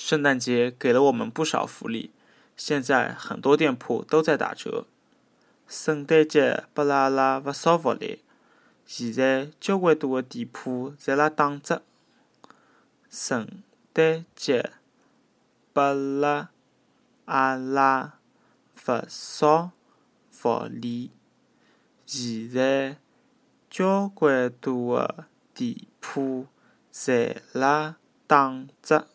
圣诞节给了我们不少福利，现在很多店铺都在打折。圣诞节拨了阿拉勿少福利，现在交关多的店铺侪辣打折。圣诞节拨了阿拉勿少福利，现在交关多的店铺侪辣打折。